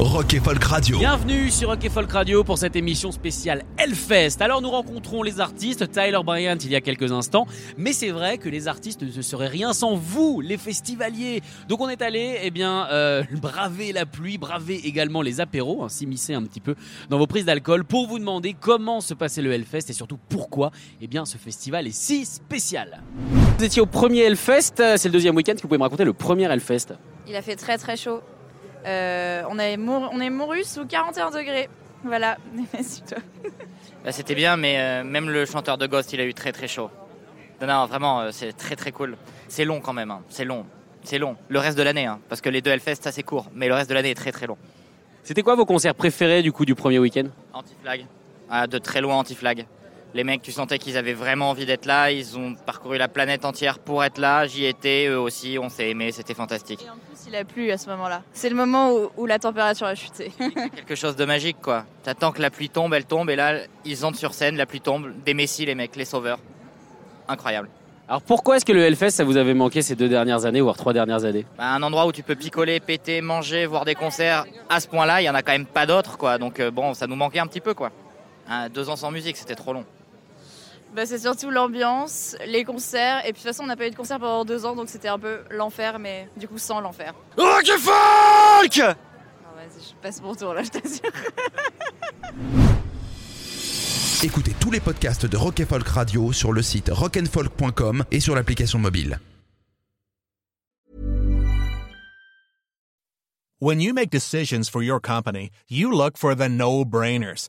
Rock et Folk Radio. Bienvenue sur Rock et Folk Radio pour cette émission spéciale Hellfest. Alors nous rencontrons les artistes, Tyler Bryant il y a quelques instants, mais c'est vrai que les artistes ne seraient rien sans vous, les festivaliers. Donc on est allé, eh bien, euh, braver la pluie, braver également les apéros, hein, s'immiscer un petit peu dans vos prises d'alcool pour vous demander comment se passait le Hellfest et surtout pourquoi, eh bien, ce festival est si spécial. Vous étiez au premier Hellfest, c'est le deuxième week-end. Que vous pouvez me raconter le premier Hellfest Il a fait très très chaud. Euh, on, est mour- on est mouru sous 41 degrés. Voilà. C'est toi. Bah, C'était bien, mais euh, même le chanteur de Ghost, il a eu très très chaud. Non, non, vraiment, euh, c'est très très cool. C'est long quand même, hein. c'est long. C'est long. Le reste de l'année, hein, parce que les deux Hellfest, ça c'est court, mais le reste de l'année est très très long. C'était quoi vos concerts préférés du coup du premier week-end? Anti-flag. Ah, de très loin anti-flag. Les mecs, tu sentais qu'ils avaient vraiment envie d'être là, ils ont parcouru la planète entière pour être là, j'y étais, eux aussi, on s'est aimé, c'était fantastique. Et en plus, il a plu à ce moment-là. C'est le moment où, où la température a chuté. Quelque chose de magique quoi. T'attends que la pluie tombe, elle tombe, et là, ils entrent sur scène, la pluie tombe, des messies les mecs, les sauveurs. Incroyable. Alors pourquoi est-ce que le Hellfest ça vous avait manqué ces deux dernières années, voire trois dernières années? Bah, un endroit où tu peux picoler, péter, manger, voir des concerts, à ce point-là, il y en a quand même pas d'autres, quoi. Donc euh, bon, ça nous manquait un petit peu, quoi. Hein, deux ans sans musique, c'était trop long. Bah, c'est surtout l'ambiance, les concerts. Et puis de toute façon, on n'a pas eu de concert pendant deux ans, donc c'était un peu l'enfer, mais du coup sans l'enfer. Rock et Folk Alors, Vas-y, je passe mon tour là, je t'assure. Écoutez tous les podcasts de Rock Folk Radio sur le site rockandfolk.com et sur l'application mobile. When you make decisions for your company, you look for the no-brainers.